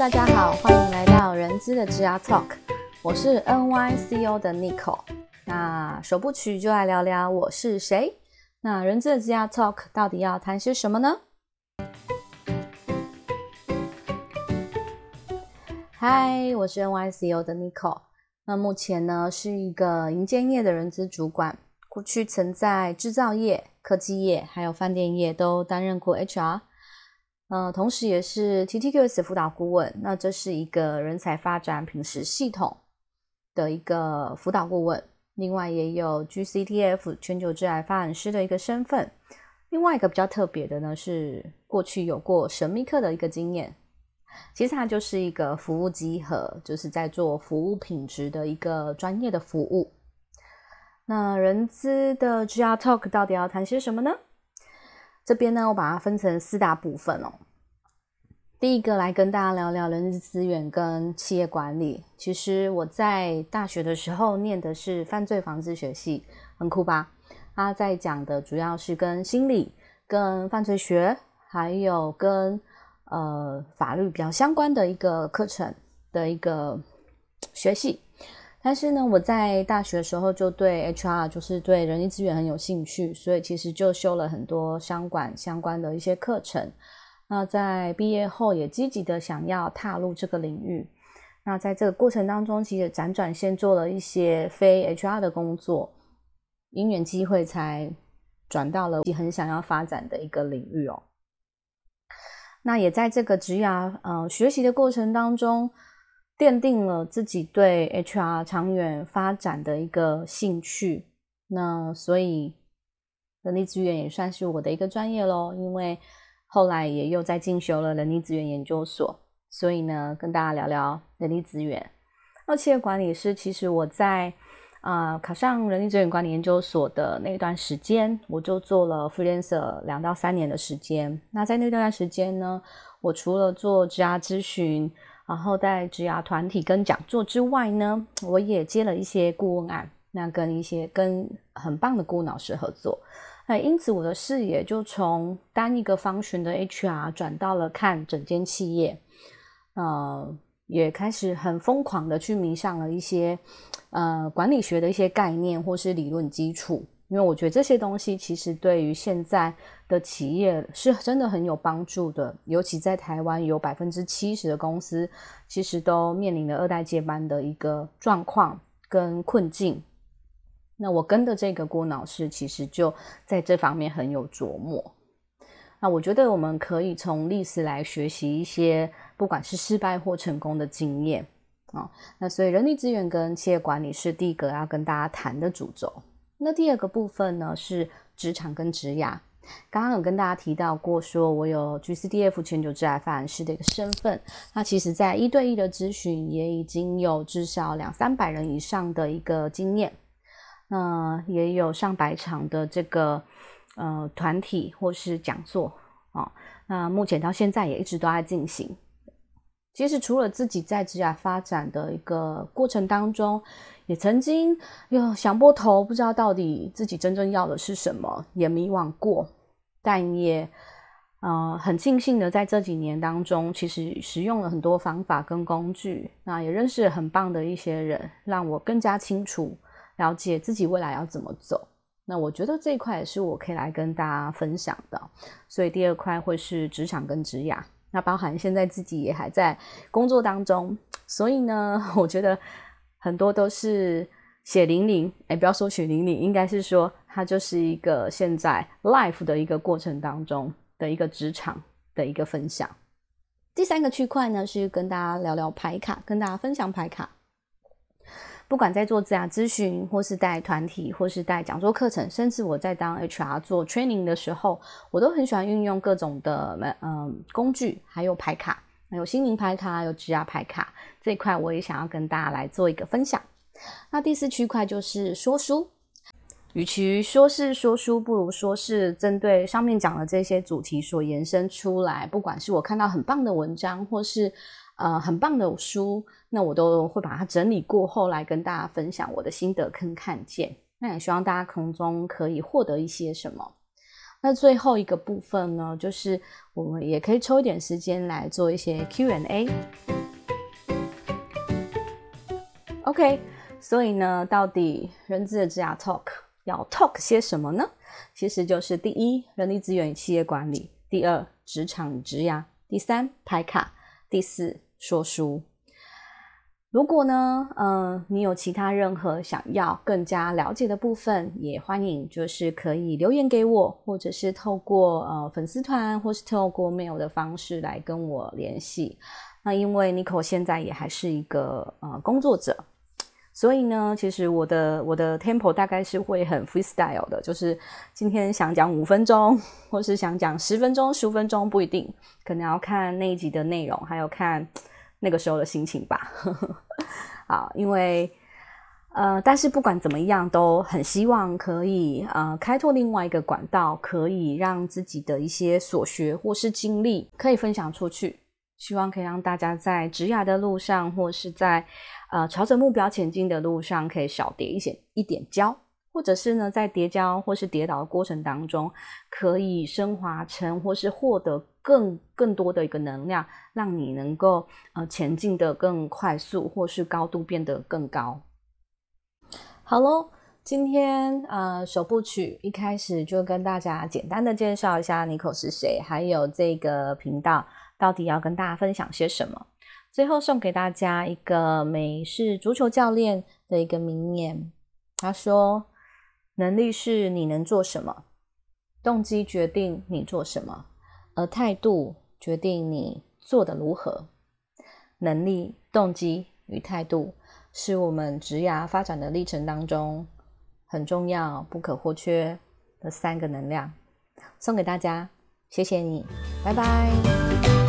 大家好，欢迎来到人资的职涯 Talk，我是 NYCO 的 Nico。那首部曲就来聊聊我是谁。那人资的职涯 Talk 到底要谈些什么呢？嗨，我是 NYCO 的 Nico。那目前呢是一个银建业的人资主管，过去曾在制造业、科技业还有饭店业都担任过 HR。呃，同时也是 TTQS 辅导顾问，那这是一个人才发展品质系统的一个辅导顾问。另外也有 GCTF 全球致癌发展师的一个身份。另外一个比较特别的呢，是过去有过神秘客的一个经验。其实它就是一个服务集合，就是在做服务品质的一个专业的服务。那人资的 GR Talk 到底要谈些什么呢？这边呢，我把它分成四大部分哦。第一个来跟大家聊聊人力资源跟企业管理。其实我在大学的时候念的是犯罪防治学系，很酷吧？他在讲的主要是跟心理、跟犯罪学，还有跟呃法律比较相关的一个课程的一个学系。但是呢，我在大学的时候就对 HR，就是对人力资源很有兴趣，所以其实就修了很多商管相关的一些课程。那在毕业后也积极的想要踏入这个领域。那在这个过程当中，其实辗转先做了一些非 HR 的工作，因缘机会才转到了自己很想要发展的一个领域哦。那也在这个职涯呃学习的过程当中。奠定了自己对 HR 长远发展的一个兴趣，那所以人力资源也算是我的一个专业喽。因为后来也又在进修了人力资源研究所，所以呢，跟大家聊聊人力资源。那企业管理师，其实我在啊考上人力资源管理研究所的那段时间，我就做了 freelancer 两到三年的时间。那在那段时间呢，我除了做职涯咨询。然后在职涯团体跟讲座之外呢，我也接了一些顾问案，那跟一些跟很棒的顾问老师合作，那因此我的视野就从单一个方群的 HR 转到了看整间企业，呃，也开始很疯狂的去迷上了一些呃管理学的一些概念或是理论基础。因为我觉得这些东西其实对于现在的企业是真的很有帮助的，尤其在台湾有百分之七十的公司其实都面临了二代接班的一个状况跟困境。那我跟的这个郭老师其实就在这方面很有琢磨。那我觉得我们可以从历史来学习一些，不管是失败或成功的经验啊。那所以人力资源跟企业管理是第一个要跟大家谈的主轴。那第二个部分呢是职场跟职涯。刚刚有跟大家提到过，说我有 GCDF 全球职涯发展师的一个身份。那其实，在一对一的咨询也已经有至少两三百人以上的一个经验。那也有上百场的这个呃团体或是讲座啊。那目前到现在也一直都在进行。其实除了自己在职涯发展的一个过程当中，也曾经有想过头，不知道到底自己真正要的是什么，也迷惘过，但也呃很庆幸的在这几年当中，其实使用了很多方法跟工具，那也认识了很棒的一些人，让我更加清楚了解自己未来要怎么走。那我觉得这一块也是我可以来跟大家分享的。所以第二块会是职场跟职涯。那包含现在自己也还在工作当中，所以呢，我觉得很多都是血淋淋，哎，不要说血淋淋，应该是说它就是一个现在 life 的一个过程当中的一个职场的一个分享。第三个区块呢，是跟大家聊聊牌卡，跟大家分享牌卡。不管在做自涯咨询，或是带团体，或是带讲座课程，甚至我在当 HR 做 training 的时候，我都很喜欢运用各种的嗯工具，还有牌卡，还有心灵牌卡，有职涯牌卡这一块，我也想要跟大家来做一个分享。那第四区块就是说书，与其说是说书，不如说是针对上面讲的这些主题所延伸出来，不管是我看到很棒的文章，或是。呃很棒的书，那我都会把它整理过后来跟大家分享我的心得跟看见。那也希望大家从中可以获得一些什么。那最后一个部分呢，就是我们也可以抽一点时间来做一些 Q&A。OK，所以呢，到底人资的职涯 Talk 要 Talk 些什么呢？其实就是第一，人力资源与企业管理；第二，职场职涯；第三，排卡；第四，说书。如果呢，嗯，你有其他任何想要更加了解的部分，也欢迎就是可以留言给我，或者是透过呃粉丝团，或是透过 mail 的方式来跟我联系。那因为 Nico 现在也还是一个呃工作者，所以呢，其实我的我的 tempo 大概是会很 freestyle 的，就是今天想讲五分钟，或是想讲十分钟、十五分钟，不一定，可能要看那一集的内容，还有看。那个时候的心情吧，好，因为呃，但是不管怎么样，都很希望可以呃开拓另外一个管道，可以让自己的一些所学或是经历可以分享出去，希望可以让大家在职涯的路上，或是在呃朝着目标前进的路上，可以少跌一些一点跤。或者是呢，在跌跤或是跌倒的过程当中，可以升华成或是获得更更多的一个能量，让你能够呃前进的更快速，或是高度变得更高。好喽，今天呃首部曲一开始就跟大家简单的介绍一下 Nico 是谁，还有这个频道到底要跟大家分享些什么。最后送给大家一个美式足球教练的一个名言，他说。能力是你能做什么，动机决定你做什么，而态度决定你做的如何。能力、动机与态度是我们职涯发展的历程当中很重要、不可或缺的三个能量，送给大家，谢谢你，拜拜。